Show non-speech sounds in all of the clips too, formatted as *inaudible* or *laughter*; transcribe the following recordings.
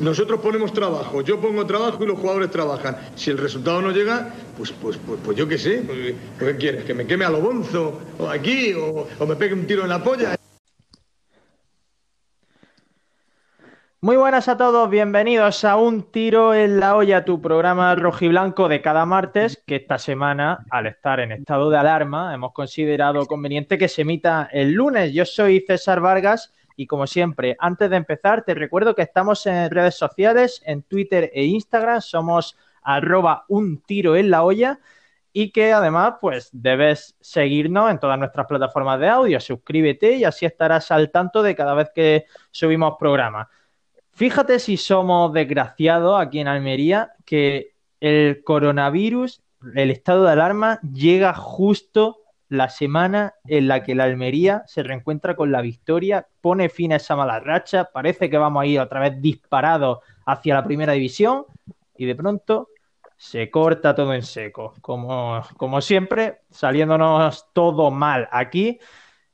Nosotros ponemos trabajo, yo pongo trabajo y los jugadores trabajan. Si el resultado no llega, pues, pues, pues, pues yo qué sé. Pues, ¿Qué quieres? ¿Que me queme a lo bonzo? ¿O aquí? O, ¿O me pegue un tiro en la polla? Muy buenas a todos, bienvenidos a Un Tiro en la Olla, tu programa rojiblanco de cada martes, que esta semana, al estar en estado de alarma, hemos considerado conveniente que se emita el lunes. Yo soy César Vargas y como siempre, antes de empezar, te recuerdo que estamos en redes sociales, en Twitter e Instagram, somos arroba un tiro en la olla y que además pues debes seguirnos en todas nuestras plataformas de audio, suscríbete y así estarás al tanto de cada vez que subimos programas. Fíjate si somos desgraciados aquí en Almería que el coronavirus, el estado de alarma, llega justo la semana en la que la Almería se reencuentra con la victoria, pone fin a esa mala racha, parece que vamos a ir otra vez disparados hacia la primera división y de pronto se corta todo en seco, como, como siempre, saliéndonos todo mal aquí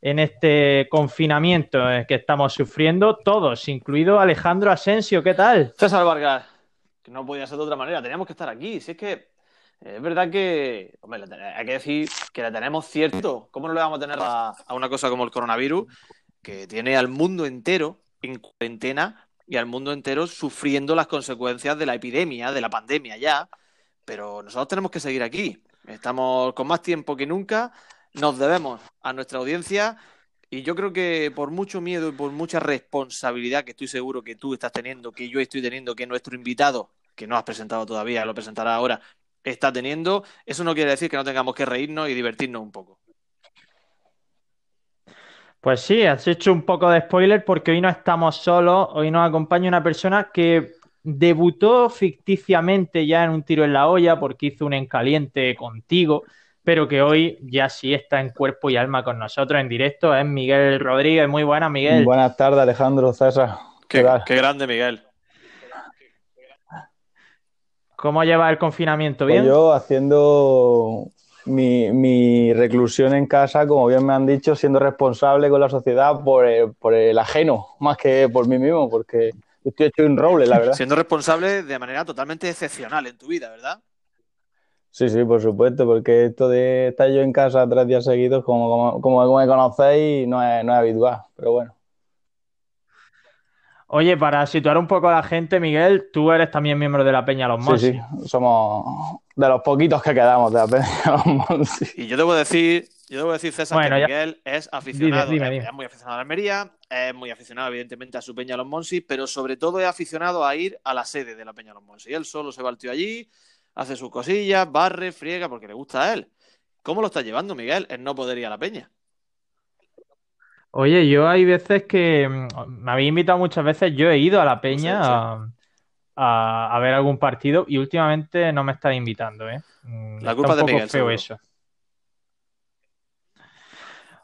en este confinamiento que estamos sufriendo, todos, incluido Alejandro Asensio, ¿qué tal? César Vargas, que no podía ser de otra manera, teníamos que estar aquí. Si es que es verdad que, hombre, hay que decir que la tenemos cierto. ¿Cómo no le vamos a tener a, a una cosa como el coronavirus que tiene al mundo entero en cuarentena y al mundo entero sufriendo las consecuencias de la epidemia, de la pandemia ya? Pero nosotros tenemos que seguir aquí. Estamos con más tiempo que nunca nos debemos a nuestra audiencia y yo creo que por mucho miedo y por mucha responsabilidad que estoy seguro que tú estás teniendo, que yo estoy teniendo, que nuestro invitado, que no has presentado todavía, lo presentará ahora, está teniendo, eso no quiere decir que no tengamos que reírnos y divertirnos un poco. Pues sí, has hecho un poco de spoiler porque hoy no estamos solos, hoy nos acompaña una persona que debutó ficticiamente ya en un tiro en la olla porque hizo un encaliente contigo pero que hoy ya sí está en cuerpo y alma con nosotros en directo. Es Miguel Rodríguez. Muy buenas, Miguel. Buenas tardes, Alejandro César. Qué, qué grande, Miguel. ¿Cómo lleva el confinamiento? ¿Bien? Pues yo haciendo mi, mi, reclusión en casa, como bien me han dicho, siendo responsable con la sociedad por el, por el ajeno, más que por mí mismo, porque estoy hecho un roble, la verdad. Siendo responsable de manera totalmente excepcional en tu vida, ¿verdad? Sí, sí, por supuesto, porque esto de estar yo en casa tres días seguidos, como, como, como me conocéis, no es, no es habitual, pero bueno. Oye, para situar un poco a la gente, Miguel, tú eres también miembro de la Peña Los Monsi. Sí, sí, somos de los poquitos que quedamos de la Peña *laughs* Los Monsi. Y yo debo decir, yo debo decir, César, bueno, que Miguel es aficionado, dime, dime, dime. es muy aficionado a la Almería, es muy aficionado, evidentemente, a su Peña Los Monsi, pero sobre todo es aficionado a ir a la sede de la Peña Los Monsi. Él solo se va al tío allí, hace sus cosillas, barre, friega, porque le gusta a él. ¿Cómo lo está llevando, Miguel? El no poder ir a la peña. Oye, yo hay veces que me habéis invitado muchas veces, yo he ido a la peña a, a, a, ver algún partido y últimamente no me está invitando, ¿eh? La culpa está un de Miguel. Feo eso.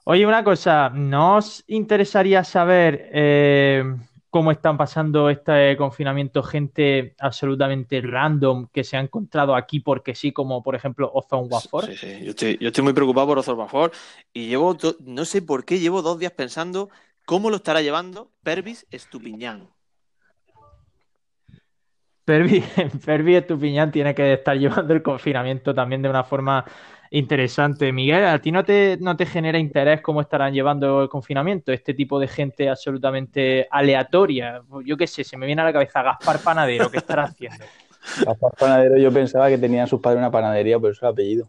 Oye, una cosa, ¿no os interesaría saber eh, cómo están pasando este confinamiento gente absolutamente random que se ha encontrado aquí porque sí, como por ejemplo Ozone Watford. Sí, sí. Yo, estoy, yo estoy muy preocupado por Ozone Watford y llevo, no sé por qué, llevo dos días pensando cómo lo estará llevando Pervis Estupiñán. Pervis, *laughs* Pervis Estupiñán tiene que estar llevando el confinamiento también de una forma interesante. Miguel, ¿a ti no te, no te genera interés cómo estarán llevando el confinamiento? Este tipo de gente absolutamente aleatoria. Yo qué sé, se me viene a la cabeza Gaspar Panadero, ¿qué estará haciendo? *laughs* Gaspar Panadero yo pensaba que tenían sus padres una panadería, por eso el apellido.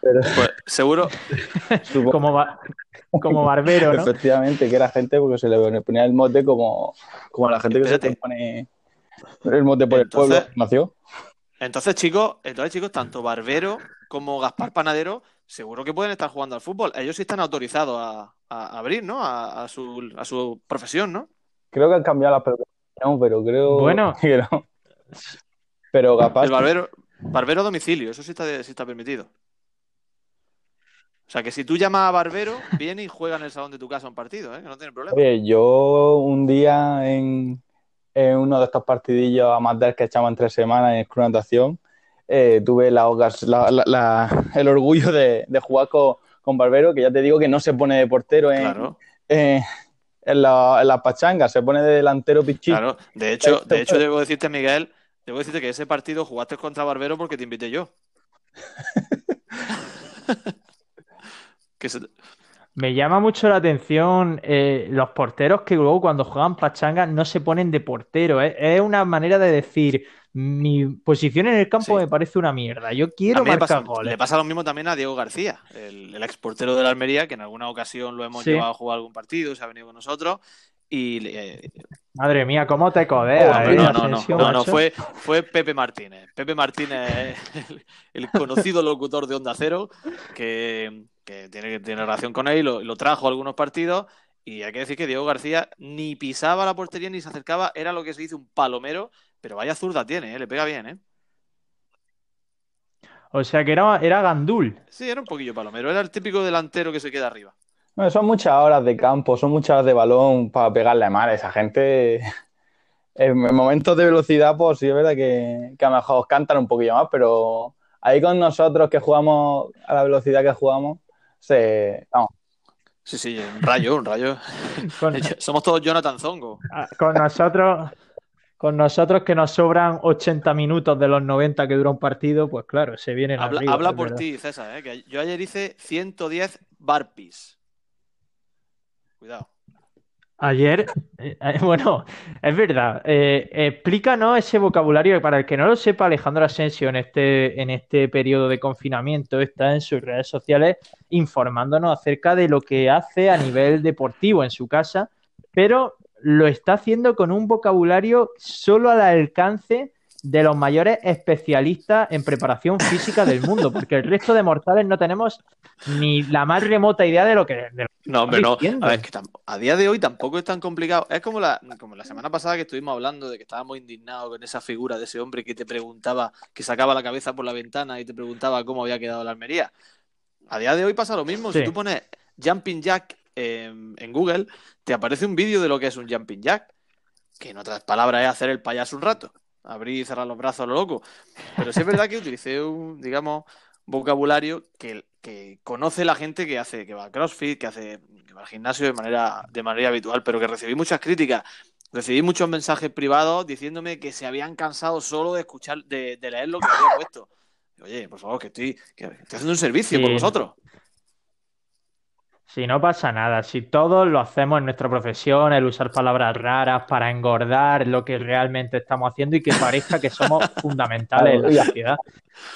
Pero... Pues seguro. *laughs* como, ba como barbero, ¿no? Efectivamente, que era gente porque se le ponía el mote como, como a la gente Espérate. que se pone el mote por Entonces... el pueblo nació. Entonces, chicos, entonces, chicos, tanto Barbero como Gaspar Panadero seguro que pueden estar jugando al fútbol. Ellos sí están autorizados a, a abrir, ¿no? A, a, su, a, su, profesión, ¿no? Creo que han cambiado las pelotas, pero creo bueno. *laughs* que no. Pero Gaspar... El barbero, barbero a domicilio, eso sí está, sí está permitido. O sea, que si tú llamas a Barbero, viene y juega en el salón de tu casa un partido, ¿eh? Que no tiene problema. Oye, yo un día en, en uno de estos partidillos amateurs que echamos en tres semanas en Club Natación, eh, tuve la, la, la, el orgullo de, de jugar con, con, Barbero, que ya te digo que no se pone de portero en, claro. eh, en, la, en las pachangas, se pone de delantero pichito. Claro, de hecho, de hecho debo decirte, Miguel, debo decirte que ese partido jugaste contra Barbero porque te invité yo. *laughs* que se- Me llama mucho la atención eh, los porteros que luego cuando juegan pachanga no se ponen de portero. ¿eh? Es una manera de decir, mi posición en el campo Sí. me parece una mierda. Yo quiero marcar pasa- goles. le pasa lo mismo también a Diego García, el, el ex portero de la Almería, que en alguna ocasión lo hemos Sí. llevado a jugar algún partido, se ha venido con nosotros. Y eh, Madre mía, cómo te codeas, no, ¿eh, no, no, no, no, fue, fue Pepe Martínez. Pepe Martínez, el, el conocido locutor de Onda Cero, que, que tiene, tiene relación con él, lo, lo trajo a algunos partidos. Y hay que decir que Diego García ni pisaba la portería ni se acercaba, era lo que se dice un palomero, pero vaya zurda tiene, ¿eh? le pega bien, ¿eh? O sea que era, era Gandul. Sí, era un poquillo palomero, era el típico delantero que se queda arriba. Bueno, son muchas horas de campo, son muchas horas de balón para pegarle mal. Esa gente, *laughs* en momentos de velocidad, pues sí es verdad que, que a lo mejor cantan un poquillo más, pero ahí con nosotros que jugamos a la velocidad que jugamos, se, vamos, Sí, sí, un rayo, un rayo. Con, *laughs* Somos todos Jonathan Zongo. con nosotros, con nosotros que nos sobran 80 minutos de los 90 que dura un partido, pues claro, se vienen Habla, arriba, habla por ti, César, ¿eh? que yo ayer hice 110 barpees. Cuidado. Ayer, eh, eh, *laughs* bueno, es verdad. eh, explícanos ese vocabulario que para el que no lo sepa, Alejandro Asensio en este, en este periodo de confinamiento está en sus redes sociales informándonos acerca de lo que hace a nivel deportivo en su casa, pero lo está haciendo con un vocabulario solo al alcance de los mayores especialistas en preparación física del mundo, porque el resto de mortales no tenemos ni la más remota idea de lo que, de lo No, hombre, no. A ver, es que tam- a día de hoy tampoco es tan complicado. Es como la, como la semana pasada que estuvimos hablando de que estábamos indignados con esa figura de ese hombre que te preguntaba, que sacaba la cabeza por la ventana y te preguntaba cómo había quedado la Almería. A día de hoy pasa lo mismo. Sí. Si tú pones Jumping Jack en, en Google, te aparece un vídeo de lo que es un Jumping Jack, que en otras palabras es hacer el payaso un rato, abrir y cerrar los brazos a lo loco. Pero sí es verdad que utilicé un, digamos, vocabulario que, que conoce la gente que hace, que va a CrossFit, que hace, que va al gimnasio de manera, de manera habitual, pero que recibí muchas críticas. Recibí muchos mensajes privados diciéndome que se habían cansado solo de escuchar, de, de leer lo que había puesto. Oye, por favor, que estoy, que estoy haciendo un servicio Sí. por vosotros. Si no pasa nada, si todos lo hacemos en nuestra profesión, el usar palabras raras para engordar lo que realmente estamos haciendo y que parezca que somos *laughs* fundamentales en la sociedad.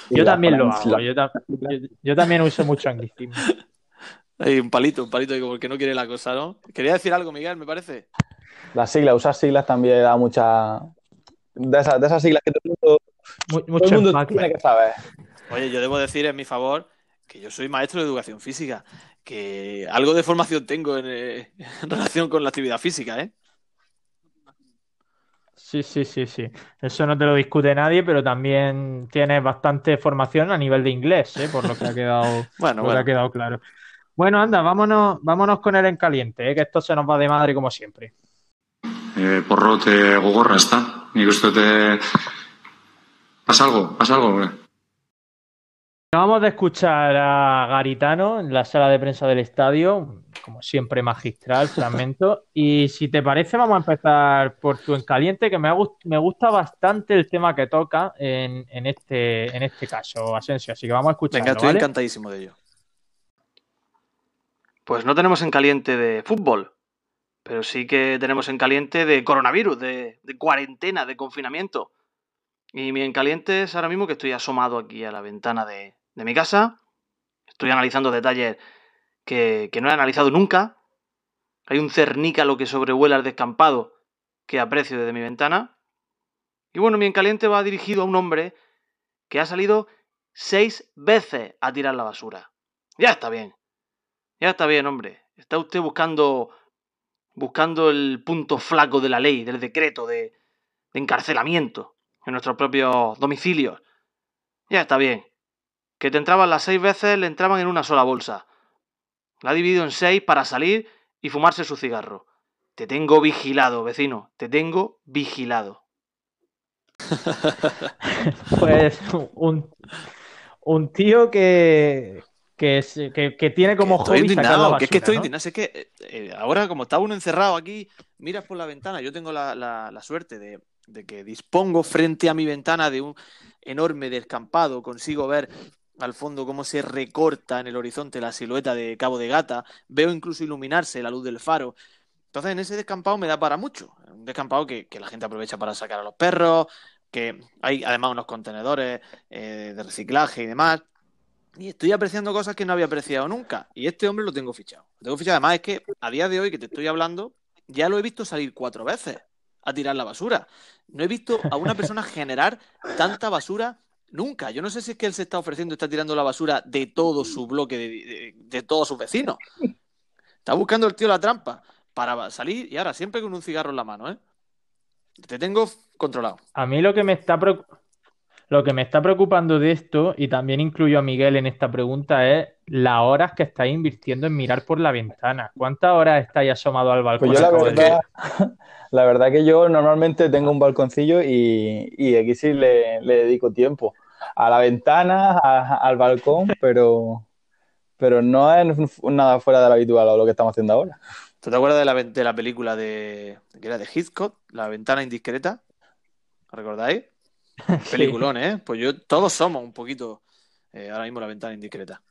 Yo también lo hago, yo, ta- yo- yo también uso mucho anglicismo. *laughs* Hay un palito, un palito como el que no quiere la cosa, ¿no? Quería decir algo, Miguel, me parece. Las siglas, usar siglas también da mucha. De esas, de esas siglas que todo el mundo, Mu- todo Mucho el mundo tiene que saber. Oye, yo debo decir en mi favor que yo soy maestro de educación física, que algo de formación tengo en, eh, en relación con la actividad física, ¿eh? Sí, sí, sí, sí. Eso no te lo discute nadie, pero también tienes bastante formación a nivel de inglés, ¿eh? Por lo que ha quedado, *laughs* Bueno, que ha quedado claro. Bueno, anda, vámonos, vámonos con el en caliente, ¿eh? Que esto se nos va de madre como siempre. E, porrote gogorra, ezta? Nik uste dute... Pasa algo, pasa algo. Acabamos de escuchar a Garitano en la sala de prensa del estadio, como siempre magistral, fragmento. Y si te parece, vamos a empezar por tu en caliente, que me, ha gust- me gusta bastante el tema que toca en, en este, en este caso, Asensio. Así que vamos a escucharlo, Venga, estoy ¿vale? encantadísimo de ello. Pues no tenemos en caliente de fútbol, pero sí que tenemos en caliente de coronavirus, de, de cuarentena, de confinamiento. Y mi en caliente es ahora mismo que estoy asomado aquí a la ventana de, de mi casa. Estoy analizando detalles que, que no he analizado nunca. Hay un cernícalo que sobrevuela el descampado que aprecio desde mi ventana. Y bueno, mi en caliente va dirigido a un hombre que ha salido seis veces a tirar la basura. Ya está bien. Ya está bien, hombre. Está usted buscando buscando el punto flaco de la ley, del decreto de, de encarcelamiento en nuestros propios domicilios. Ya está bien. Que te entraban las seis veces, le entraban en una sola bolsa. La ha dividido en seis para salir y fumarse su cigarro. Te tengo vigilado, vecino. Te tengo vigilado. *laughs* Pues un, un tío que, que, es, que, que tiene como Que estoy hobby sacar la indignado, basura, que es que estoy ¿no? indignado. Es que eh, eh, ahora, como está uno encerrado aquí, miras por la ventana. Yo tengo la, la- la suerte de, de que dispongo frente a mi ventana de un enorme descampado. Consigo ver al fondo cómo se recorta en el horizonte la silueta de Cabo de Gata. Veo incluso iluminarse la luz del faro. Entonces, en ese descampado me da para mucho. Un descampado que, que la gente aprovecha para sacar a los perros, que hay además unos contenedores eh, de reciclaje y demás. Y estoy apreciando cosas que no había apreciado nunca. Y este hombre lo tengo fichado. Lo tengo fichado. Además, es que a día de hoy que te estoy hablando, ya lo he visto salir cuatro veces a tirar la basura. No he visto a una persona generar tanta basura nunca. Yo no sé si es que él se está ofreciendo, está tirando la basura de todo su bloque, de, de- de todos sus vecinos. Está buscando el tío la trampa para salir y ahora siempre con un cigarro en la mano, ¿eh? Te tengo controlado. A mí lo que me está preocu- lo que me está preocupando de esto, y también incluyo a Miguel en esta pregunta, es las horas que estáis invirtiendo en mirar por la ventana. ¿Cuántas horas estáis asomado al balcón? Pues yo la verdad, *laughs* la verdad que yo normalmente tengo un balconcillo y, y aquí sí le, le dedico tiempo. A la ventana, a- al balcón, pero, pero no es nada fuera de lo habitual o lo que estamos haciendo ahora. ¿Tú te acuerdas de la, de la película de, que era de Hitchcock, La ventana indiscreta? ¿Lo recordáis? *laughs* Sí. Peliculón, ¿eh? Pues yo, todos somos un poquito eh, ahora mismo la ventana indiscreta.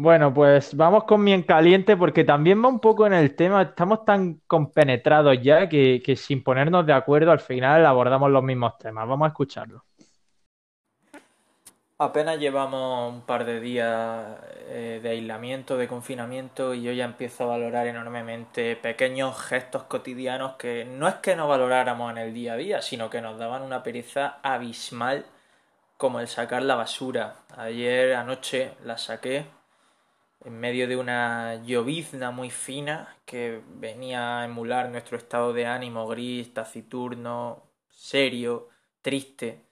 Bueno, pues vamos con mi en caliente porque también va un poco en el tema. Estamos tan compenetrados ya que, sin ponernos de acuerdo al final abordamos los mismos temas. Vamos a escucharlo. Apenas llevamos un par de días eh, de aislamiento, de confinamiento y yo ya empiezo a valorar enormemente pequeños gestos cotidianos que no es que no valoráramos en el día a día, sino que nos daban una pereza abismal como el sacar la basura. Ayer anoche la saqué en medio de una llovizna muy fina que venía a emular nuestro estado de ánimo gris, taciturno, serio, triste.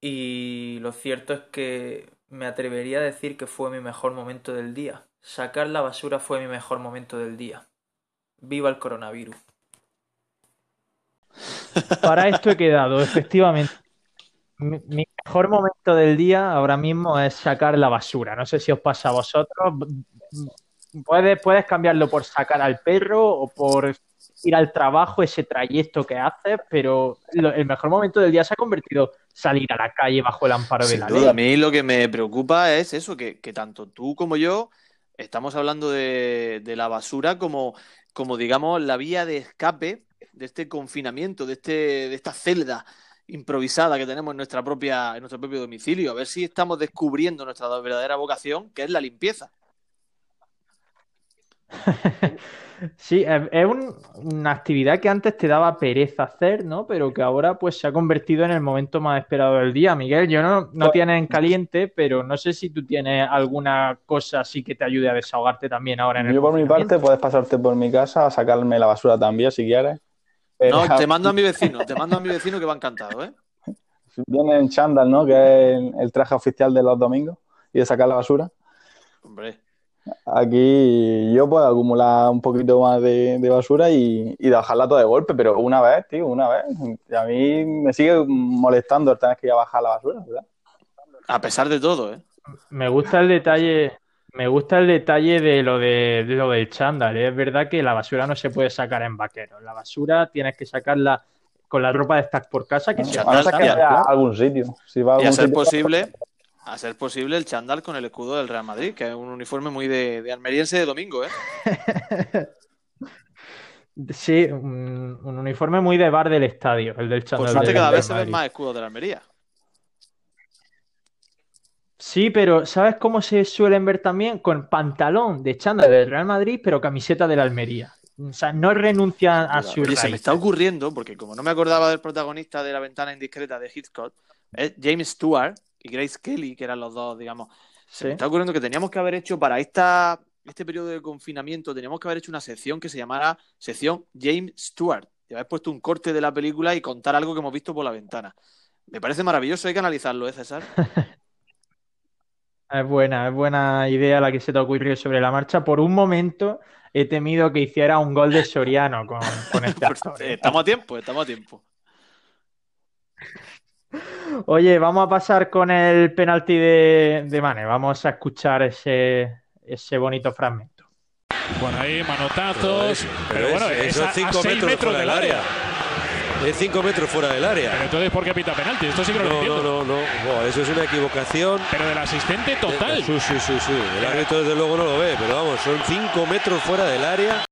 Y lo cierto es que me atrevería a decir que fue mi mejor momento del día. Sacar la basura fue mi mejor momento del día. Viva el coronavirus. Para esto he quedado, efectivamente. Mejor momento del día ahora mismo es sacar la basura. No sé si os pasa a vosotros. Puedes, puedes cambiarlo por sacar al perro o por ir al trabajo, ese trayecto que haces, pero lo- el mejor momento del día se ha convertido salir a la calle bajo el amparo de la duda, ley. a mí lo que me preocupa es eso, que, que tanto tú como yo estamos hablando de, de la basura como, como, digamos, la vía de escape de este confinamiento, de, este, de esta celda improvisada que tenemos en, nuestra propia, en nuestro propio domicilio. A ver si estamos descubriendo nuestra verdadera vocación, que es la limpieza. *laughs* Sí, es, un- una actividad que antes te daba pereza hacer, ¿no? Pero que ahora pues se ha convertido en el momento más esperado del día. Miguel, yo no, no Pues- tienes en caliente, pero no sé si tú tienes alguna cosa así que te ayude a desahogarte también ahora en el Yo por mi parte puedes pasarte por mi casa a sacarme la basura también si quieres. Pero No, te mando a mi vecino, te mando a mi vecino que va encantado, ¿eh? viene en chándal, ¿no? Que es el, traje oficial de los domingos y de sacar la basura. Hombre, Aquí yo puedo acumular un poquito más de, de basura y, y bajarla todo de golpe, pero una vez, tío, una vez. Y a mí me sigue molestando el tener que ir a bajar la basura, ¿verdad? a pesar de todo, ¿eh? Me gusta el detalle, me gusta el detalle de lo de, de lo del chándal. ¿eh? Es verdad que la basura no se puede sacar en vaqueros. La basura tienes que sacarla con la ropa de estar por casa, que se A no algún sitio. Si va a Y a algún ser sitio, posible, a ser posible el chándal con el escudo del Real Madrid, que es un uniforme muy de, de almeriense de domingo, ¿eh? *laughs* Sí, un, un uniforme muy de bar del estadio, el del Por chándal suerte del cada vez se ven Madrid. más escudos de la Almería. Sí, pero ¿sabes cómo se suelen ver también? Con pantalón de chándal del Real Madrid, pero camiseta del Almería. O sea, no renuncian a Oye, se me está ocurriendo, porque como no me acordaba del protagonista de La ventana indiscreta de Hitchcock, es James Stewart y Grace Kelly, que eran los dos, digamos. Se me está ocurriendo que teníamos que haber hecho para esta, este periodo de confinamiento, teníamos que haber hecho una sección que se llamara sección James Stewart. Y haber puesto un corte de la película y contar algo que hemos visto por la ventana. Me parece maravilloso, hay que analizarlo, ¿eh, César? *laughs* Es buena, es buena idea la que se te ha ocurrido sobre la marcha. Por un momento he temido que hiciera un gol de Soriano con, con este *laughs* actor. Eh, Estamos a tiempo, estamos a tiempo. Oye, vamos a pasar con el penalti de, de Mane. Vamos a escuchar ese, ese bonito fragmento. Bueno, ahí manotazos. Pero, bueno, es, es esos a, 5 a seis metros, metros fuera del del área. área. Es 5 metros fuera del área. Pero entonces, ¿por qué pita penalti? Esto sí que no, lo No, entiendo. no, no, no. Eso es una equivocación. Pero del asistente total. Sí, sí, sí, sí. El árbitro desde luego no lo ve, pero vamos, son 5 metros fuera del área.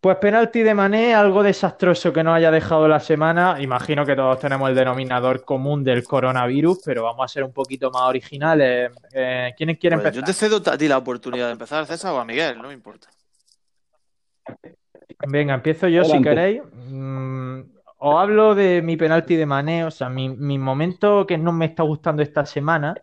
Pues penalti de Mané, algo desastroso que nos haya dejado la semana. Imagino que todos tenemos el denominador común del coronavirus, pero vamos a ser un poquito más originales. Eh, ¿Quiénes quieren Pues yo empezar? te cedo a ti la oportunidad de empezar, César, o a Miguel, no me importa. Venga, empiezo yo si queréis. Mm, os hablo de mi penalti de Mané, o sea, mi, mi momento que no me está gustando esta semana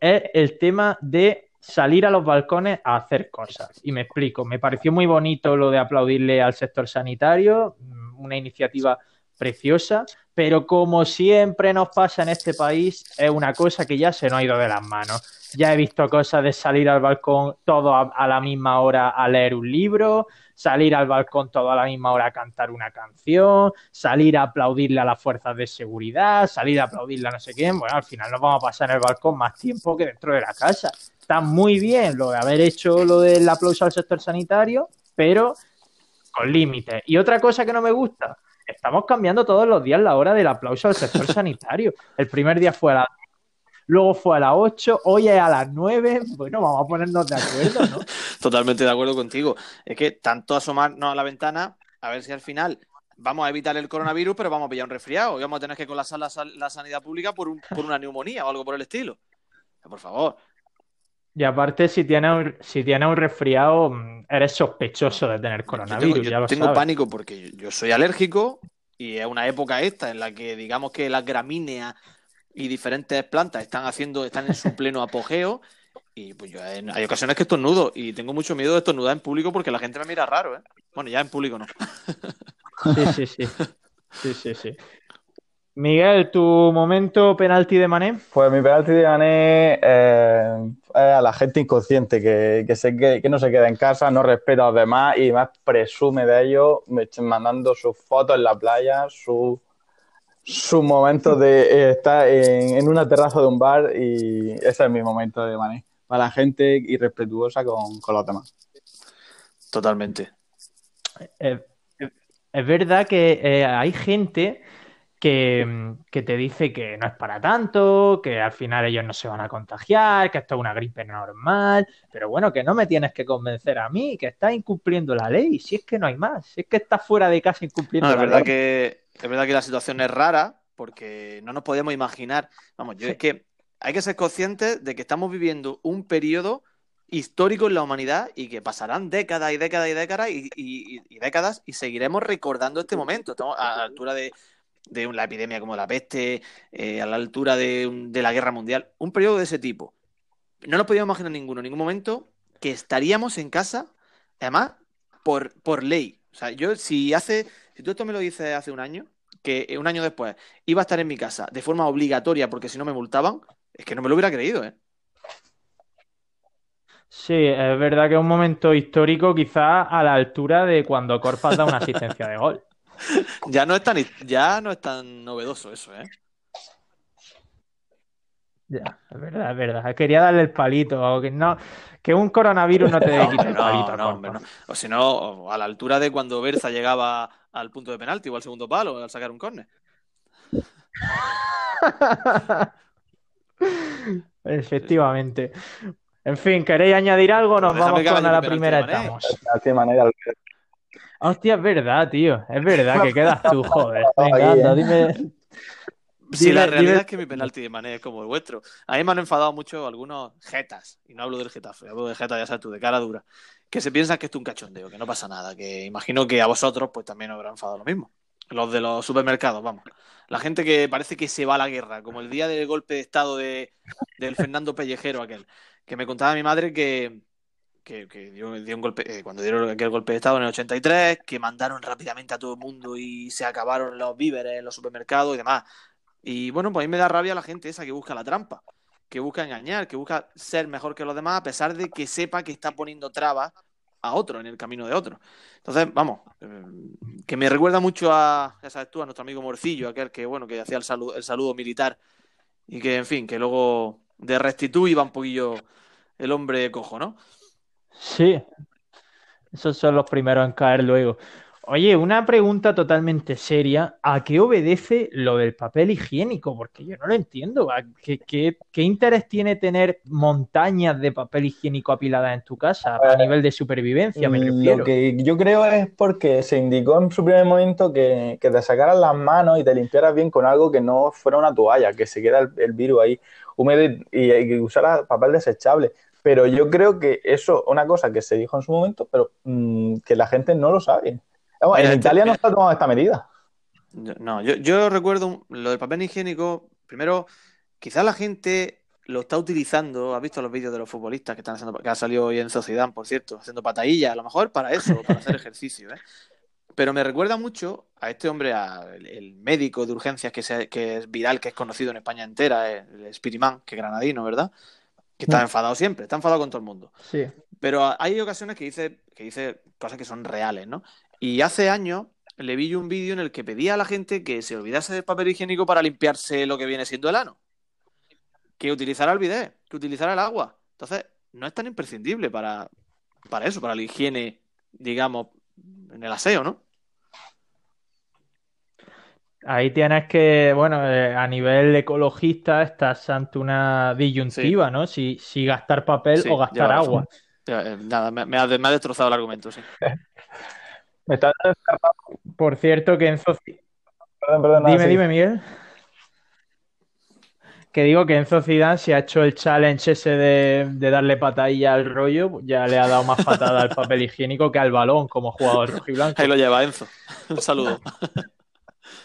es el tema de salir a los balcones a hacer cosas. Y me explico, me pareció muy bonito lo de aplaudirle al sector sanitario, mm, una iniciativa preciosa, pero como siempre nos pasa en este país, es una cosa que ya se nos ha ido de las manos. Ya he visto cosas de salir al balcón todo a, a la misma hora a leer un libro, salir al balcón todo a la misma hora a cantar una canción, salir a aplaudirle a las fuerzas de seguridad, salir a aplaudirle a no sé quién. Bueno, al final nos vamos a pasar en el balcón más tiempo que dentro de la casa. Está muy bien lo de haber hecho lo del aplauso al sector sanitario, pero con límites. Y otra cosa que no me gusta, estamos cambiando todos los días la hora del aplauso al sector sanitario. El primer día fue a las luego fue a las 8, hoy es a las 9. Bueno, vamos a ponernos de acuerdo, ¿no? *laughs* Totalmente de acuerdo contigo. Es que tanto asomarnos a la ventana, a ver si al final vamos a evitar el coronavirus, pero vamos a pillar un resfriado y vamos a tener que colapsar la, la sanidad pública por, un- por una neumonía o algo por el estilo. Por favor. Y aparte, si tienes un, si tienes un resfriado, mm, eres sospechoso de tener Yo coronavirus, tengo, yo ya lo tengo sabes. pánico porque yo, yo soy alérgico y es una época esta en la que digamos que las gramíneas y diferentes plantas están haciendo, están en su pleno apogeo. Y pues yo en- hay ocasiones que estornudo y tengo mucho miedo de estornudar en público porque la gente me mira raro, ¿eh? Bueno, ya en público no. Sí, sí, sí. Sí, sí, sí. Miguel, tu momento penalti de Mané. Pues mi penalti de Mané eh, es a la gente inconsciente que, que, se quede- que no se queda en casa, no respeta a los demás y más presume de ellos, mandando sus fotos en la playa, su- sus momentos de eh, estar en, en una terraza de un bar y ese es mi momento de Mané. Para la gente irrespetuosa con, con los demás. Totalmente. Eh, es verdad que eh, hay gente que, que te dice que no es para tanto, que al final ellos no se van a contagiar, que esto es una gripe normal, pero bueno, que no me tienes que convencer a mí, que estás incumpliendo la ley, si es que no hay más, si es que estás fuera de casa incumpliendo No, es la verdad ley. que es verdad que la situación es rara porque no nos podemos imaginar. Vamos, yo Sí. es que hay que ser conscientes de que estamos viviendo un periodo histórico en la humanidad y que pasarán décadas y décadas y décadas y, y- y décadas y seguiremos recordando este momento. Estamos a la altura de, de una epidemia como la peste, eh, a la altura de, la guerra mundial, un periodo de ese tipo. No nos podíamos imaginar ninguno, en ningún momento que estaríamos en casa, además, por, por ley. O sea, yo si hace, si tú esto me lo dices hace un año, que eh, un año después iba a estar en mi casa de forma obligatoria porque si no me multaban, es que no me lo hubiera creído, ¿eh? Sí, es verdad que es un momento histórico quizás a la altura de cuando Corpas da una asistencia de gol. *laughs* Ya no es tan, ya no es tan novedoso eso, ¿eh? Ya, es verdad, es verdad. Quería darle el palito, o que no, que un coronavirus no te *laughs* No, quite el palito no, no, hombre, Corpas. no. O si no, a la altura de cuando Berza llegaba al punto de penalti o al segundo palo al sacar un córner. *laughs* Efectivamente. En fin, ¿queréis añadir algo? Nos déjame vamos con la primera. Penalti de Mané al- Hostia, es verdad, tío. Es verdad que quedas tú, joder. *laughs* Venga, anda, eh. dime. Sí, la realidad dime- es que mi penalti de Mané es como el vuestro. A mí me han enfadado mucho algunos jetas, y no hablo del Getafe, hablo de jetas, ya sabes tú, de cara dura, que se piensan que esto es un cachondeo, que no pasa nada, que imagino que a vosotros pues también os habrá enfadado lo mismo. Los de los supermercados, vamos. La gente que parece que se va a la guerra, como el día del golpe de estado de, del Fernando Pellejero aquel, que me contaba mi madre que, que, que dio, dio un golpe, eh, cuando dieron aquel golpe de estado en el 83, que mandaron rápidamente a todo el mundo y se acabaron los víveres en los supermercados y demás. Y bueno, pues a me da rabia la gente esa que busca la trampa, que busca engañar, que busca ser mejor que los demás, a pesar de que sepa que está poniendo trabas a otro, en el camino de otro. Entonces, vamos, eh, que me recuerda mucho a, ya sabes tú, a nuestro amigo Morcillo, aquel que, bueno, que hacía el saludo, el saludo militar y que, en fin, que luego de restituir iba un poquillo el hombre cojo, ¿no? Sí, esos son los primeros en caer luego. Oye, una pregunta totalmente seria. ¿A qué obedece lo del papel higiénico? Porque yo no lo entiendo. ¿A ¿Qué, qué- qué interés tiene tener montañas de papel higiénico apiladas en tu casa a nivel de supervivencia? Me refiero. Lo que yo creo es porque se indicó en su primer momento que, que te sacaras las manos y te limpiaras bien con algo que no fuera una toalla, que se queda el, el virus ahí húmedo y, y- y usaras papel desechable. Pero yo creo que eso, una cosa que se dijo en su momento, pero mm, que la gente no lo sabe. En este- Italia no está tomando esta medida. No, yo, yo recuerdo lo del papel higiénico. Primero, quizás la gente lo está utilizando. ¿Has visto los vídeos de los futbolistas que están haciendo, que ha salido hoy en Sociedad, por cierto, haciendo patadillas? A lo mejor para eso, para hacer ejercicio, ¿eh? Pero me recuerda mucho a este hombre, a el, el médico de urgencias que, se- que es viral, que es conocido en España entera, el Spirimán, que es granadino, ¿verdad? Que está enfadado siempre, está enfadado con todo el mundo. Sí. Pero hay ocasiones que dice, que dice cosas que son reales, ¿no? Y hace años le vi yo un vídeo en el que pedía a la gente que se olvidase del papel higiénico para limpiarse lo que viene siendo el ano. Que utilizara el bidet, que utilizara el agua. Entonces, no es tan imprescindible para, para eso, para la higiene, digamos, en el aseo, ¿no? Ahí tienes que, bueno, eh, a nivel ecologista estás ante una disyuntiva, ¿no? Si, si gastar papel Sí, o gastar agua. Ya, eh, Nada, me, me ha, me ha destrozado el argumento, sí. *laughs* Me está- Por cierto, que Enzo... Perdón, perdón, nada, Dime, sí. dime, Miguel. Que digo que Enzo Zidane se ha hecho el challenge ese de, de darle patadilla al rollo, ya le ha dado más patada al papel higiénico que al balón como jugador rojiblanco. Ahí lo lleva Enzo. Un saludo.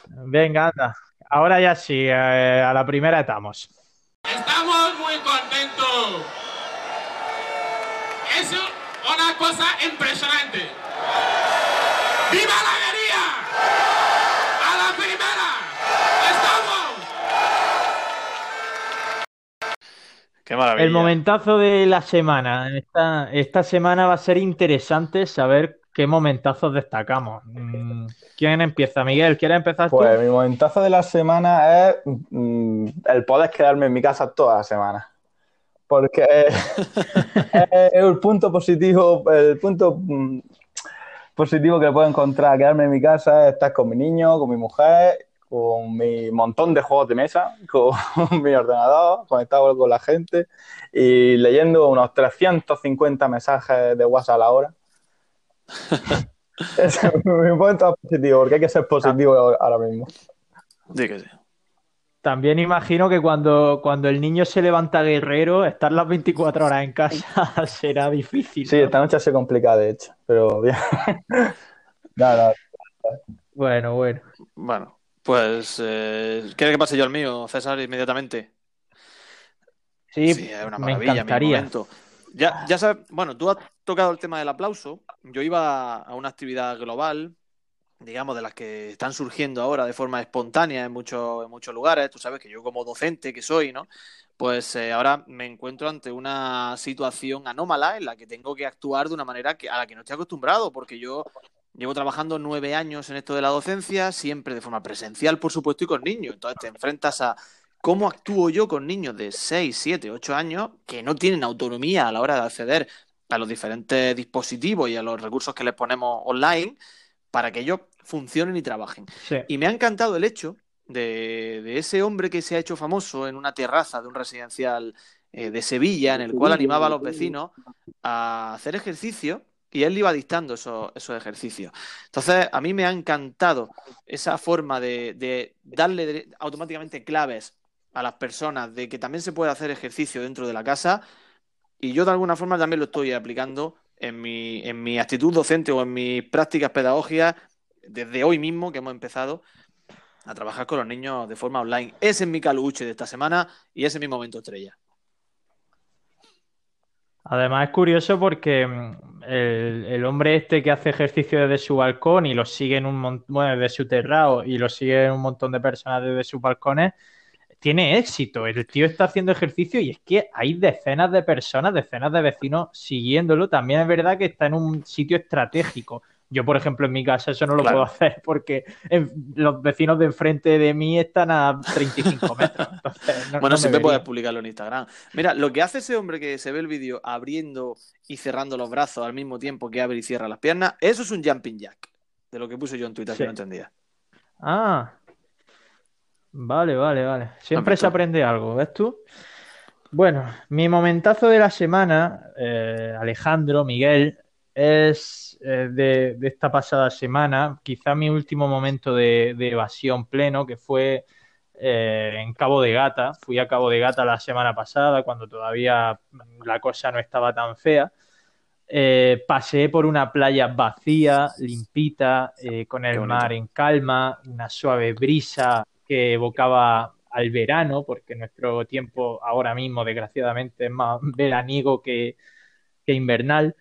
Venga, anda. Ahora ya sí, eh, a la primera. Estamos muy contentos. Es una cosa impresionante. ¡Viva la alegría! ¡A la primera! ¡Estamos! Qué maravilla. El momentazo de la semana. Esta, esta semana va a ser interesante saber qué momentazos destacamos. Mm, ¿Quién empieza? Miguel, ¿quieres empezar tú? Pues mi momentazo de la semana es mm, el poder quedarme en mi casa toda la semana. Porque es *laughs* el punto positivo, el punto mm, positivo que puedo encontrar quedarme en mi casa es estar con mi niño, con mi mujer, con mi montón de juegos de mesa, *laughs* con mi ordenador, conectado con la gente y leyendo unos 350 mensajes de WhatsApp a la hora. *laughs* *laughs* Es mi momento positivo, porque hay que ser positivo ahora mismo. Sí que sí. También imagino que cuando, cuando el niño se levanta guerrero, estar las 24 horas en casa será difícil. Sí, ¿no? esta noche ha sido complicada, de hecho, pero bien. No, no, Bueno, bueno. Bueno, pues eh, ¿quieres que pase yo al mío, César, inmediatamente? Sí, Sí, es una me maravilla, mi encantaría. momento. Ya, ya sabes, bueno, tú has tocado el tema del aplauso. Yo iba a una actividad global, digamos, de las que están surgiendo ahora de forma espontánea en muchos, en muchos lugares. Tú sabes que yo como docente que soy, ¿no? Pues eh, ahora me encuentro ante una situación anómala en la que tengo que actuar de una manera que, a la que no estoy acostumbrado, porque yo llevo trabajando nueve años en esto de la docencia, siempre de forma presencial, por supuesto, y con niños. Entonces te enfrentas a cómo actúo yo con niños de 6, 7, 8 años que no tienen autonomía a la hora de acceder a los diferentes dispositivos y a los recursos que les ponemos online para que ellos funcionen y trabajen. Sí. Y me ha encantado el hecho de, de ese hombre que se ha hecho famoso en una terraza de un residencial eh, de Sevilla, en el cual animaba a los vecinos a hacer ejercicio y él iba dictando esos, ejercicios. Entonces, a mí me ha encantado esa forma de, darle automáticamente claves a las personas de que también se puede hacer ejercicio dentro de la casa y yo de alguna forma también lo estoy aplicando en mi, en mi actitud docente o en mis prácticas pedagógicas desde hoy mismo que hemos empezado a trabajar con los niños de forma online. Ese es mi caluche de esta semana y ese es mi momento estrella. Además es curioso porque mm, el, el hombre este que hace ejercicio desde su balcón y lo siguen un montón, bueno, desde su terrado y lo siguen un montón de personas desde sus balcones, tiene éxito. El tío está haciendo ejercicio y es que hay decenas de personas, decenas de vecinos siguiéndolo. También es verdad que está en un sitio estratégico. Yo, por ejemplo, en mi casa eso no lo Claro. puedo hacer porque los vecinos de enfrente de mí están a 35 *laughs* metros. Entonces, no- Bueno, no siempre puedes publicarlo en Instagram. Mira, lo que hace ese hombre que se ve el vídeo abriendo y cerrando los brazos al mismo tiempo que abre y cierra las piernas, eso es un jumping jack. De lo que puse yo en Twitter, Sí. si no entendía. Ah, vale, vale, vale. Siempre se aprende algo, ¿ves tú? Bueno, mi momentazo de la semana, eh, Alejandro, Miguel, es eh, de, de esta pasada semana, quizá mi último momento de, de evasión pleno, que fue eh, en Cabo de Gata. Fui a Cabo de Gata la semana pasada, cuando todavía la cosa no estaba tan fea. Eh, pasé por una playa vacía, limpita, eh, con el mar en calma, una suave brisa que evocaba al verano, porque nuestro tiempo ahora mismo, desgraciadamente, es más *laughs* veraniego que, que invernal.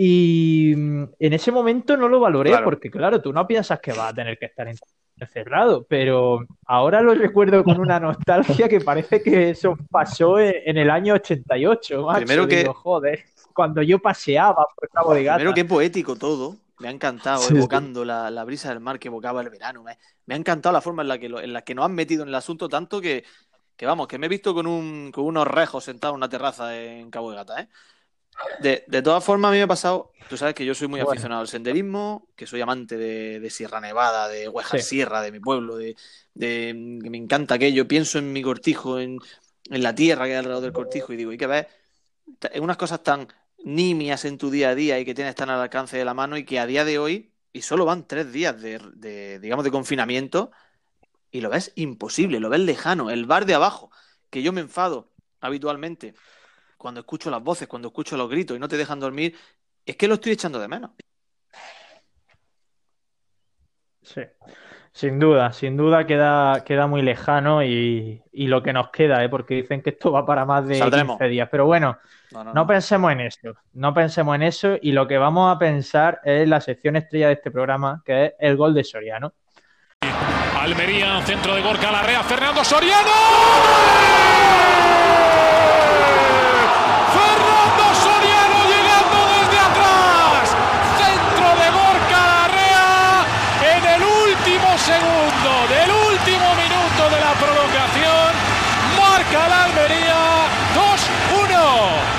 Y mm, en ese momento no lo valoré, Claro. porque claro, tú no piensas que vas a tener que estar en- encerrado, pero ahora lo recuerdo con una nostalgia que parece que eso pasó en, el año 88, macho. Primero que- Digo, joder, cuando yo paseaba por Cabo de Gata. Primero, qué poético todo. Me ha encantado, Sí, sí. evocando la, la brisa del mar que evocaba el verano. Me, me ha encantado la forma en la que, lo- en la que nos han metido en el asunto tanto que, que vamos, que me he visto con, un, con unos rejos sentado en una terraza en Cabo de Gata, ¿eh? De, de todas formas, a mí me ha pasado, tú sabes que yo soy muy Bueno. aficionado al senderismo, que soy amante de, de Sierra Nevada, de Huejar Sí. Sierra, de mi pueblo, de, de- que me encanta aquello. Pienso en mi cortijo, en, en la tierra que hay alrededor del cortijo y digo, hay que en unas cosas tan nimias en tu día a día y que tienes tan al alcance de la mano y que a día de hoy, y solo van tres días de, de, digamos, de confinamiento, y lo ves imposible, lo ves lejano. El bar de abajo, que yo me enfado habitualmente cuando escucho las voces, cuando escucho los gritos y no te dejan dormir, es que lo estoy echando de menos. Sí, sin duda, sin duda queda, queda muy lejano y, y lo que nos queda, ¿eh? porque dicen que esto va para más de Saldremos. 15 días. Pero bueno, No, no, no no. pensemos en eso, no pensemos en eso y lo que vamos a pensar es la sección estrella de este programa, que es el gol de Soriano. Almería, centro de Gorka Larrea, Fernando Soriano. Fernando Soriano llegando desde atrás. Centro de Gorka Larrea en el último segundo del último minuto de la prolongación. Marca la Almería 2-1.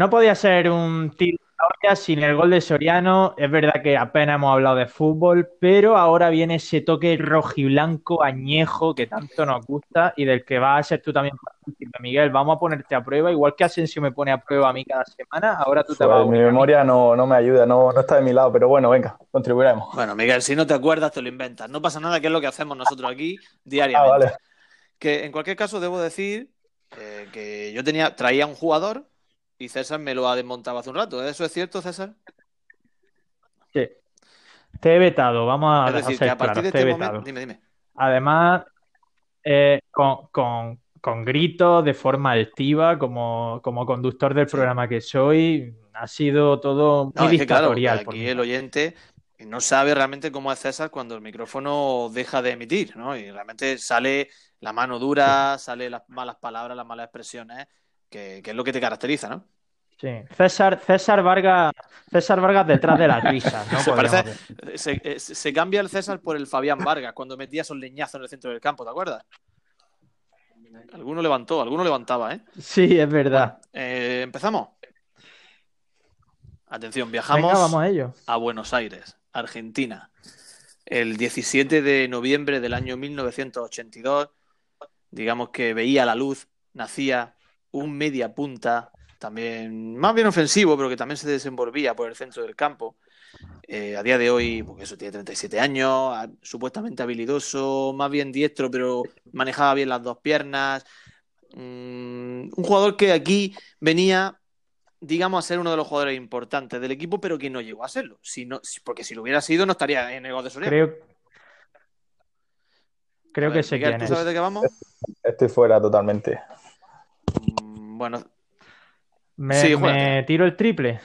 No podía ser un tiro de la olla sin el gol de Soriano. Es verdad que apenas hemos hablado de fútbol, pero ahora viene ese toque rojiblanco añejo que tanto nos gusta y del que vas a ser tú también partícipe, Miguel. Vamos a ponerte a prueba, igual que Asensio me pone a prueba a mí cada semana, ahora tú te vas a mi memoria no, no me ayuda, no, no está de mi lado, pero bueno, venga, contribuiremos. Bueno, Miguel, si no te acuerdas, te lo inventas. No pasa nada, que es lo que hacemos nosotros aquí Ah, diariamente. vale. Que en cualquier caso debo decir eh, que yo tenía, traía un jugador y César me lo ha desmontado hace un rato. ¿Eso es cierto, César? Sí. Te he vetado, vamos a, es decir, que a partir de este momento. Dime, dime. Además, eh, con, con- con gritos de forma altiva, como, como conductor del Sí. programa que soy, ha sido todo muy No, es que claro, dictatorial. aquí el oyente no sabe realmente cómo es César cuando el micrófono deja de emitir, ¿no? Y realmente sale la mano dura, sale las malas palabras, las malas expresiones, que, que es lo que te caracteriza, ¿no? Sí. César, César Vargas, César Vargas detrás de las risas, ¿no? *laughs* Se parece-. Se, eh, se cambia el César por el Fabián Vargas cuando metía esos leñazos en el centro del campo, ¿te acuerdas? Alguno levantó, alguno levantaba, ¿eh? Sí, es verdad. Eh, Empezamos. Atención, viajamos Venga, vamos a ello. a Buenos Aires, Argentina. El 17 de noviembre del año 1982, digamos que veía la luz, nacía un media punta, también más bien ofensivo, pero que también se desenvolvía por el centro del campo. Eh, a día de hoy, porque eso tiene 37 años, a- supuestamente habilidoso, más bien diestro, pero manejaba bien las dos piernas. Mm, un jugador que aquí venía digamos, a ser uno de los jugadores importantes del equipo, pero que no llegó a serlo. Si no, porque si lo hubiera sido, no estaría en el gol de Soriano. Creo, creo que sé Miguel, quién ¿tú es. sabes de qué vamos? Estoy fuera totalmente. Bueno, ¿Me, Sí, me juégate. tiro el triple?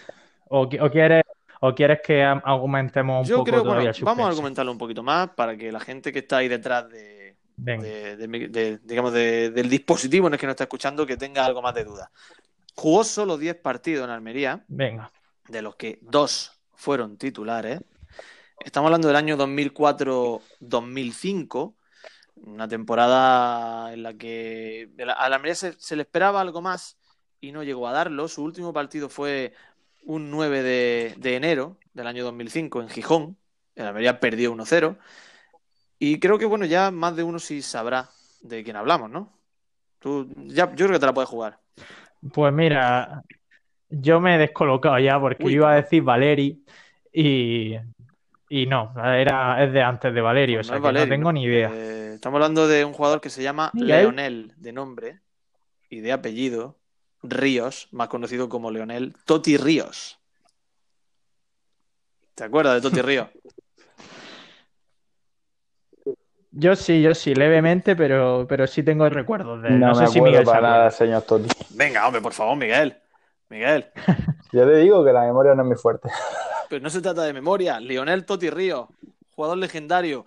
¿O, qui- o quieres, ¿O quieres que aumentemos un Yo poco creo, bueno, el vamos a argumentarlo un poquito más para que la gente que está ahí detrás de, Venga. de- de mi- de- digamos, de- del dispositivo en el que nos está escuchando que tenga algo más de duda. Jugó solo 10 partidos en Almería, Venga. de los que dos fueron titulares. Estamos hablando del año 2004-2005, una temporada en la que a la la Almería se, se le esperaba algo más y no llegó a darlo. Su último partido fue un 9 de, de enero del año 2005 en Gijón. El Almería perdió 1-0. Y creo que, bueno, ya más de uno sí sabrá de quién hablamos, ¿no? Tú, ya, yo creo que te la puedes jugar. Pues mira, yo me he descolocado ya porque Uy, iba a decir Valeri y, y no, era, es de antes de Valerio, Pues o no sea es que no tengo ni idea. Eh, estamos hablando de un jugador que se llama ¿Miguel? Leonel, de nombre y de apellido, Ríos, más conocido como Leonel Toti Ríos. ¿Te acuerdas de Toti Ríos? *laughs* Yo sí, yo sí, levemente, pero, pero sí tengo recuerdos de él. No, No, me sé si acuerdo Miguel se para nada, señor Totti. Venga, hombre, por favor, Miguel. Miguel. *laughs* Yo le digo que la memoria no es muy fuerte. *laughs* Pero no se trata de memoria. Leonel Toti Ríos, jugador legendario.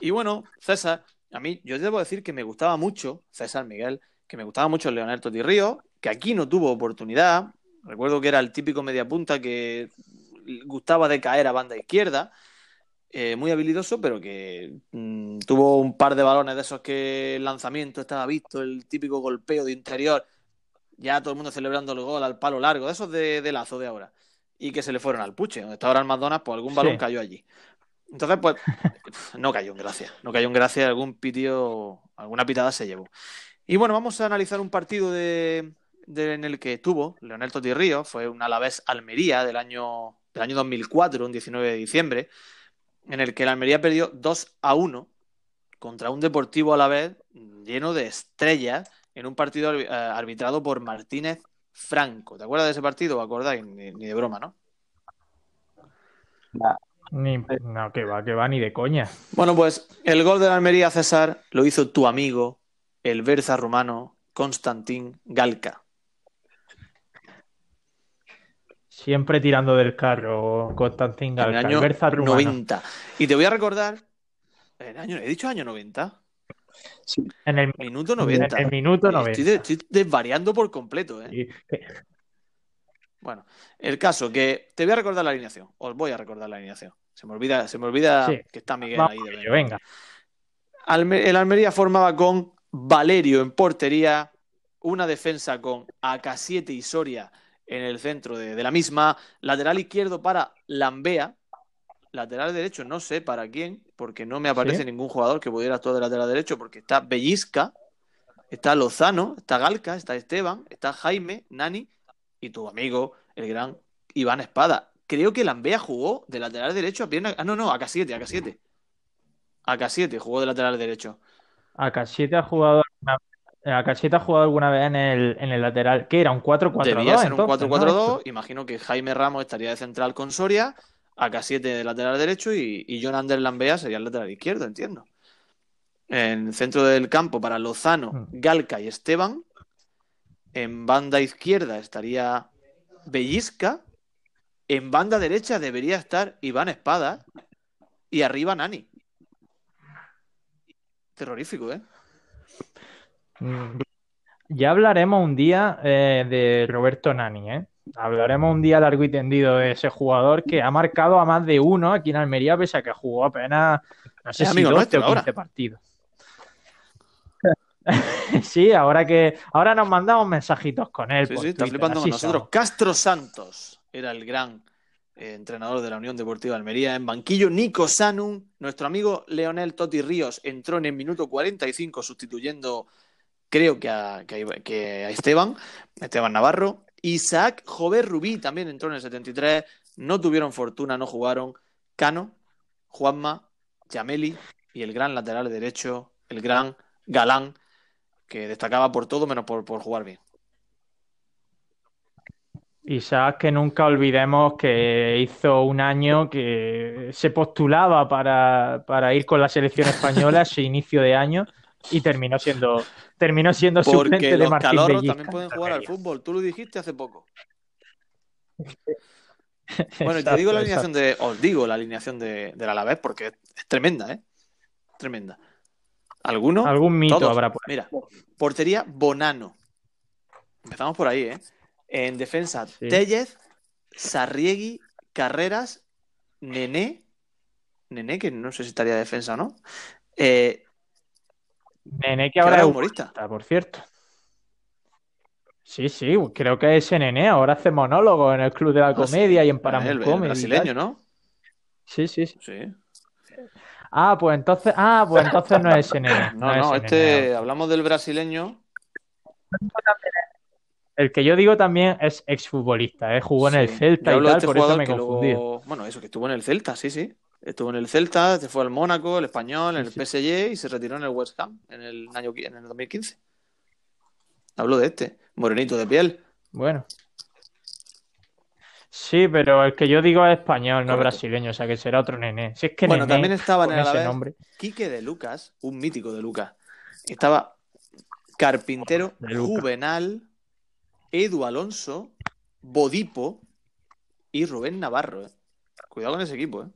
Y bueno, César, a mí, yo debo decir que me gustaba mucho, César Miguel, que me gustaba mucho Leonel Toti Ríos, que aquí no tuvo oportunidad. Recuerdo que era el típico mediapunta que gustaba de caer a banda izquierda. eh, muy habilidoso, pero que mm, tuvo un par de balones de esos que el lanzamiento estaba visto, el típico golpeo de interior, ya todo el mundo celebrando el gol al palo largo, de esos de, de lazo de ahora, y que se le fueron al puche, donde está ahora el McDonald's, pues algún balón Sí. cayó allí. Entonces, pues, *laughs* no cayó en gracia, no cayó en gracia, algún pitío, alguna pitada se llevó. Y bueno, vamos a analizar un partido de, de- en el que estuvo Leonel Totti Ríos, fue un Alavés Almería del año, del año 2004, un 19 de diciembre, en el que el Almería perdió 2 a 1 contra un Deportivo Alavés lleno de estrellas en un partido eh, arbitrado por Martínez Franco. ¿Te acuerdas de ese partido? ¿Os acordáis? Ni, ni de broma, ¿no? Ni, no, que va, que va, ni de coña. Bueno, pues el gol de la Almería, César, lo hizo tu amigo, el Berza rumano, Konstantin Galka. Siempre tirando del carro, En el Galca, año el Berza rumano. 90. Y te voy a recordar, en el año, he dicho año 90, En el, minuto en 90. el minuto Estoy, 90. de- estoy desvariando por completo, ¿eh? Bueno, el caso que te voy a recordar la alineación. Os voy a recordar la alineación. Se me olvida, se me olvida Sí. que está Miguel Vamos ahí de ello, venga. Alme- el Almería formaba con Valerio en portería, una defensa con AK7 y Soria en el centro de, de la misma, lateral izquierdo para Lambea, lateral derecho no sé para quién, porque no me aparece Sí. ningún jugador que pudiera actuar de lateral derecho, porque está Bellisca, está Lozano, está Galca, está Esteban, está Jaime, Nani y tu amigo, el gran Iván Espada. Creo que Lambea jugó de lateral derecho a pierna. Ah, no, no, AK7, AK7. AK7 jugó de lateral derecho. AK7 ha jugado alguna, AK7 ha jugado alguna vez en el, en el lateral. ¿Qué era? ¿Un 4-4-2? Debía ser un entonces, ¿no? 4-4-2. Imagino que Jaime Ramos estaría de central con Soria, AK7 de lateral derecho y, y John Ander Lambea sería el lateral izquierdo, entiendo. En el centro del campo para Lozano, Mm. Galca y Esteban. En banda izquierda estaría Bellisca. En banda derecha debería estar Iván Espada. Y arriba Nani. Terrorífico, ¿eh? Mm, Ya hablaremos un día eh, de Roberto Nani, ¿eh? Hablaremos un día largo y tendido de ese jugador que ha marcado a más de uno aquí en Almería, pese a que jugó apenas, no sé Es si amigo 12 nuestro o 15 ahora. partidos. *laughs* Sí, ahora que ahora nos mandamos mensajitos con él. Sí, está flipando con nosotros. Castro Santos era el gran eh, entrenador de la Unión Deportiva de Almería. En banquillo, Nico Sanum. Nuestro amigo Leonel Totti Ríos entró en el minuto 45 sustituyendo, creo que a, que a- que a Esteban, Esteban Navarro. Isaac Jover Rubí también entró en el 73. No tuvieron fortuna, no jugaron. Cano, Juanma, Yameli y el gran lateral derecho, el gran Galán, que destacaba por todo menos por, por jugar bien. Isaac, que nunca olvidemos que hizo un año que se postulaba para, para ir con la selección española, *laughs* ese inicio de año, y terminó siendo, terminó siendo suplente Porque de los Martín calorros también pueden en jugar al fútbol. Tú lo dijiste hace poco. *laughs* Bueno, y te Exacto, digo la exacto. alineación de. Os digo la alineación de, del Alavés porque es, es tremenda, ¿eh? Tremenda. ¿Alguno? Algún mito Todos. habrá por ahí. Mira, portería Bonano. Empezamos por ahí, ¿eh? En defensa, Sí. Tellez, Sarriegui, Carreras, Nené. Nené, que no sé si estaría de defensa o no. Eh, Nene que ahora es humorista. humorista, por cierto. Sí, sí, creo que es Nene. Ahora hace monólogo en el Club de la Ah, sí. Comedia y en El, Paramount Comedy brasileño. ¿no? Sí, sí, sí. Sí. Ah, pues entonces, ah, pues entonces no es Nene. *laughs* No, es no, ese este, hablamos del brasileño. El que yo digo también es exfutbolista, ¿eh? Jugó en el. Celta y tal, este por eso me confundí. luego- bueno, eso, que estuvo en el Celta, sí, sí. Estuvo en el Celta, se fue al Mónaco, el Español, en el PSG y se retiró en el West Ham en el año en el 2015. Hablo de este, morenito de piel. Bueno. Sí, pero el que yo digo es español, no Correcto. brasileño, o sea que será otro Nene. Si es que Bueno, también estaba en el ese nombre. Quique de Lucas, un mítico de Lucas. Estaba Carpintero. Juvenal, Edu Alonso, Bodipo y Rubén Navarro. eh. Cuidado con ese equipo, ¿eh?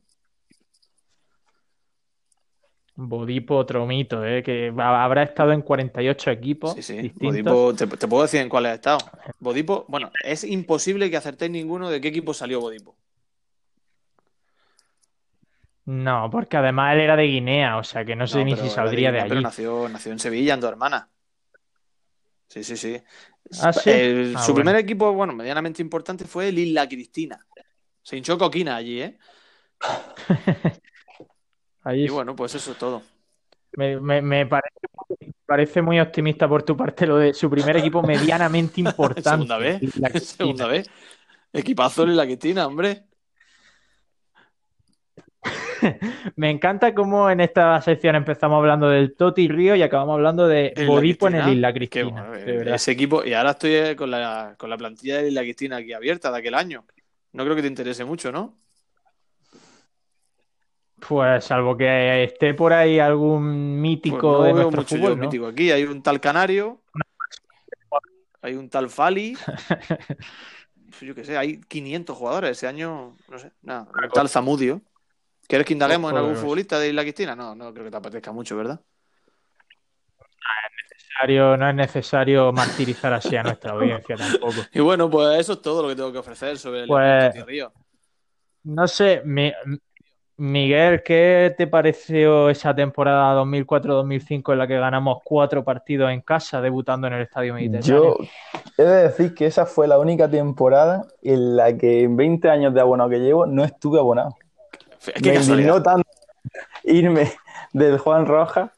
Bodipo, otro mito, ¿eh? Que habrá estado en 48 equipos Sí, sí. distintos. Bodipo, te, te puedo decir en cuál ha estado. Bodipo, bueno, es imposible que acertéis ninguno de qué equipo salió Bodipo. No, porque además él era de Guinea, o sea que no sé No, ni pero si saldría de Guinea, Pero allí. nació, nació en Sevilla, en dos hermanas. Sí, sí, sí. ¿Ah, sí? El- Ah, su bueno. primer equipo, bueno, medianamente importante fue el Isla Cristina. Se hinchó coquina allí, ¿eh? *laughs* Allí Y bueno, pues eso es todo. me, me- me parece, me parece muy optimista por tu parte lo de su primer equipo *laughs* medianamente importante. Segunda vez. La. *laughs* Segunda vez. Equipazo el Isla Cristina, hombre. *laughs* Me encanta cómo en esta sección empezamos hablando del Toti Río y acabamos hablando de Bodipo en el. Isla Cristina. bueno, de verdad. ese equipo. Y ahora estoy eh, con la, con la plantilla de Isla Cristina aquí abierta de aquel año. No creo que te interese mucho, ¿no? Pues salvo que esté por ahí algún Pues mítico no de veo nuestro mucho fútbol, ¿no? mítico aquí. Hay un tal Canario, hay un tal Fali. *laughs* Pues Yo qué sé, hay 500 jugadores ese año. No sé, nada. Un tal Zamudio. ¿Quieres que indaguemos en algún futbolista de Isla Cristina? No, no creo que te apetezca mucho, ¿verdad? necesario- no es necesario martirizar así a nuestra *laughs* audiencia tampoco. Y bueno, pues eso es todo lo que tengo que ofrecer sobre el Pues- Río. No sé, Mi- Miguel, ¿qué te pareció esa temporada 2004-2005 en la que ganamos cuatro partidos en casa debutando en el Estadio Mediterráneo? Yo he de decir que esa fue la única temporada en la que en 20 años de abonado que llevo no estuve abonado. Qué Me indignó tanto irme del Juan Rojas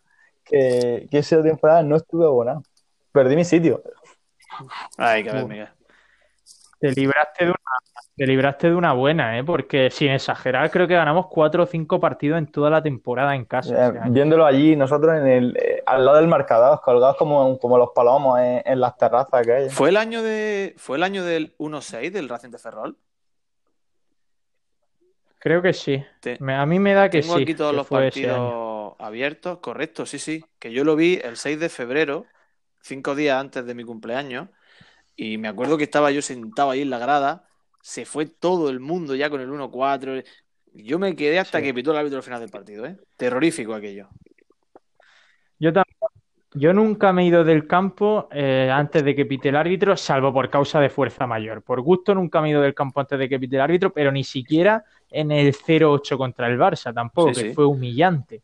que, que esa temporada no estuve abonado. Perdí mi sitio. Ay, que ver, Miguel. Te libraste de una, te libraste de una buena, ¿eh? Porque sin exagerar, creo que ganamos cuatro o cinco partidos en toda la temporada en casa. Eh, viéndolo allí, nosotros en el, eh, al lado del marcador, colgados como, como los palomos en, en las terrazas que hay. ¿Fue el año de fue el año del 1-6 del Racing de Ferrol? Creo que sí. Te- Me- a mí me da que Tengo sí. aquí todos los partidos abiertos, correcto, sí, sí. Que yo lo vi el 6 de febrero, cinco días antes de mi cumpleaños, y me acuerdo que estaba yo sentado ahí en la grada, se fue todo el mundo ya con el 1-4. Yo me quedé hasta Sí. que pitó el árbitro al final del partido, ¿eh? Terrorífico aquello. Yo también. Yo nunca me he ido del campo eh, antes de que pite el árbitro, salvo por causa de fuerza mayor. Por gusto nunca me he ido del campo antes de que pite el árbitro, pero ni siquiera en el 0-8 contra el Barça tampoco, Sí, que sí. fue humillante.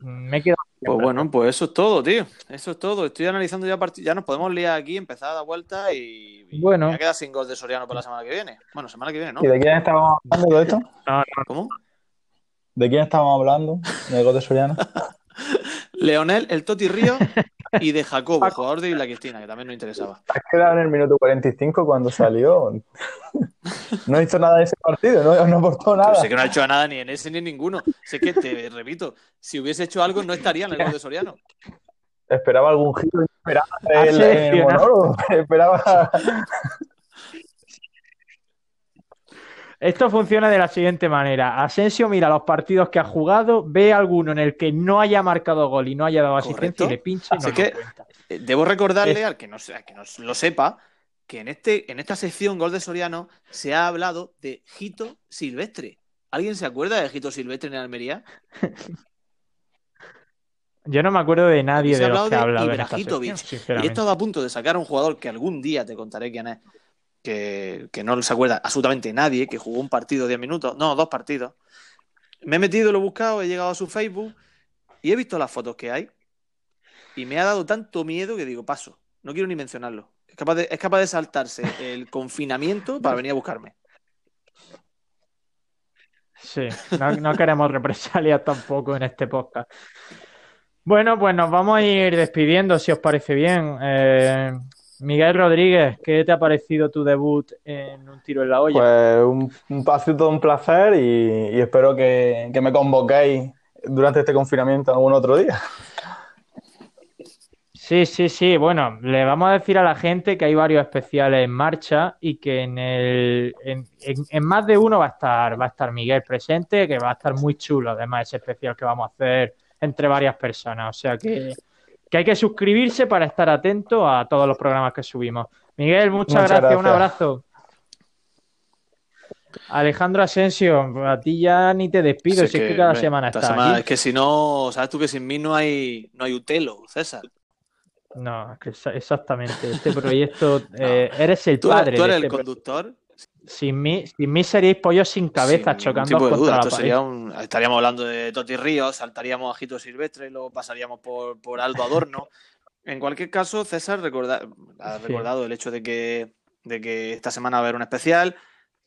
Me he quedado. Pues bueno, pues eso es todo, tío. Eso es todo. Estoy analizando ya partidos. Ya nos podemos liar aquí, empezar a dar vuelta y, y Bueno. me voy a quedar sin gol de Soriano para la semana que viene. Bueno, semana que viene, ¿no? ¿Y de quién estábamos hablando de esto? No, no, ¿Cómo? ¿De quién estábamos hablando? ¿De Gol de Soriano? *laughs* Leonel, el Toti Río *laughs* y de Jacobo, jugador de Isla Cristina, que también nos interesaba. Has quedado en el minuto 45 cuando salió. *laughs* No hizo nada de ese partido, no, no aportó nada. Pero sé que no ha hecho nada ni en ese ni en ninguno. Sé que te repito, si hubiese hecho algo no estaría en el gol de Soriano. Esperaba algún giro inesperado Ha en el, en el monólogo. *laughs* Esperaba. Esto funciona de la siguiente manera. Asensio mira los partidos que ha jugado, ve alguno en el que no haya marcado gol y no haya dado asistencia Correcto. y le pincha y Así que-. Eh, Debo recordarle Es- al que no, se- al que no lo sepa que en, este, en esta sección Gol de Soriano se ha hablado de Jito Silvestre. ¿Alguien se acuerda de Jito Silvestre en Almería? Yo no me acuerdo de nadie de los que ha de hablado en esta sección, Y estado a punto de sacar a un jugador que algún día te contaré quién es, que, que no se acuerda absolutamente nadie, que jugó un partido 10 minutos, no, dos partidos. Me he metido, lo he buscado, he llegado a su Facebook y he visto las fotos que hay y me ha dado tanto miedo que digo, paso, no quiero ni mencionarlo. Es capaz de, es capaz de saltarse el *laughs* confinamiento para venir a buscarme. Sí, no, no queremos represalias tampoco en este podcast. Bueno, pues nos vamos a ir despidiendo, si os parece bien. Eh, Miguel Rodríguez, ¿qué te ha parecido tu debut en un tiro en la olla? Pues un, un, todo un placer y, y espero que, que me convoquéis durante este confinamiento algún otro día. Sí, sí, sí. Bueno, le vamos a decir a la gente que hay varios especiales en marcha y que en el en, en- en más de uno va a estar va a estar Miguel presente, que va a estar muy chulo, además ese especial que vamos a hacer entre varias personas. O sea que, que hay que suscribirse para estar atento a todos los programas que subimos. Miguel, muchas, Muchas gracias, un abrazo. Alejandro Asensio, a ti ya ni te despido, si es que cada semana estás semana- aquí. Es que si no, sabes tú que sin mí no hay, no hay Utelo, César. No, es que exa- exactamente. Este proyecto, *laughs* eh, eres el Tú, padre tú de eres este el conductor. Sin mí, sin mí seríais pollos sin cabeza sin chocando contra duda. la Esto pared. sería un- estaríamos hablando de Toti Ríos, saltaríamos a Jito Silvestre y luego pasaríamos por, por Aldo *laughs* Adorno. En cualquier caso, César recorda- ha Sí. recordado el hecho de que, de que esta semana va a haber un especial.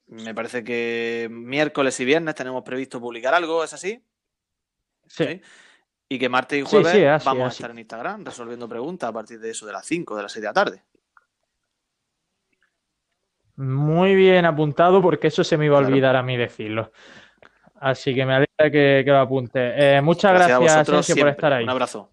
Me parece que miércoles y viernes tenemos previsto publicar algo, ¿es así? Sí. Y que martes y jueves sí, así, vamos a estar en Instagram resolviendo preguntas a partir de eso, de las 5, de las 6 de la tarde. Muy bien apuntado porque eso se me iba a Claro. olvidar a mí decirlo. Así que me alegra que, que lo apunte. Eh, muchas gracias, a vosotros Asensio, por estar ahí. Un abrazo.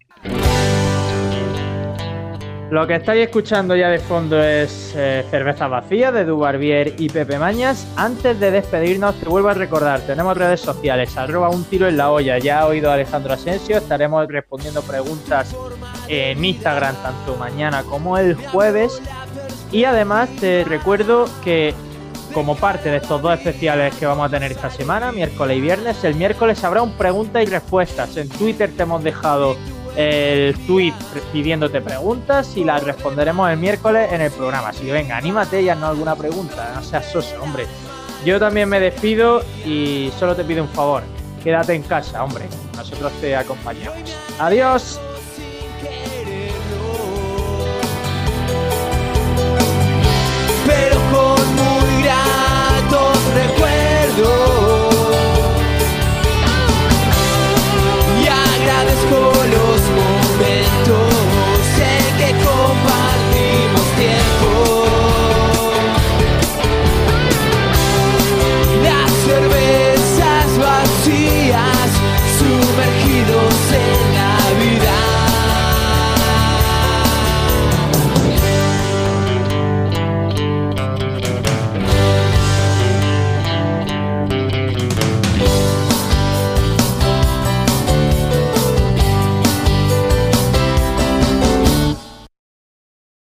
Lo que estáis escuchando ya de fondo es eh, Cerveza Vacía de Dubarbier y Pepe Mañas. Antes de despedirnos, te vuelvo a recordar, tenemos redes sociales, arroba un tiro en la olla. Ya ha oído Alejandro Asensio, estaremos respondiendo preguntas en Instagram tanto mañana como el jueves. Y además te recuerdo que como parte de estos dos especiales que vamos a tener esta semana, miércoles y viernes, el miércoles habrá un preguntas y respuestas. En Twitter te hemos dejado el tweet pidiéndote preguntas y las responderemos el miércoles en el programa. Así que venga, anímate y haznos alguna pregunta, no seas soso, hombre. Yo también me despido y solo te pido un favor, quédate en casa, hombre. Nosotros te acompañamos. Adiós. Gratos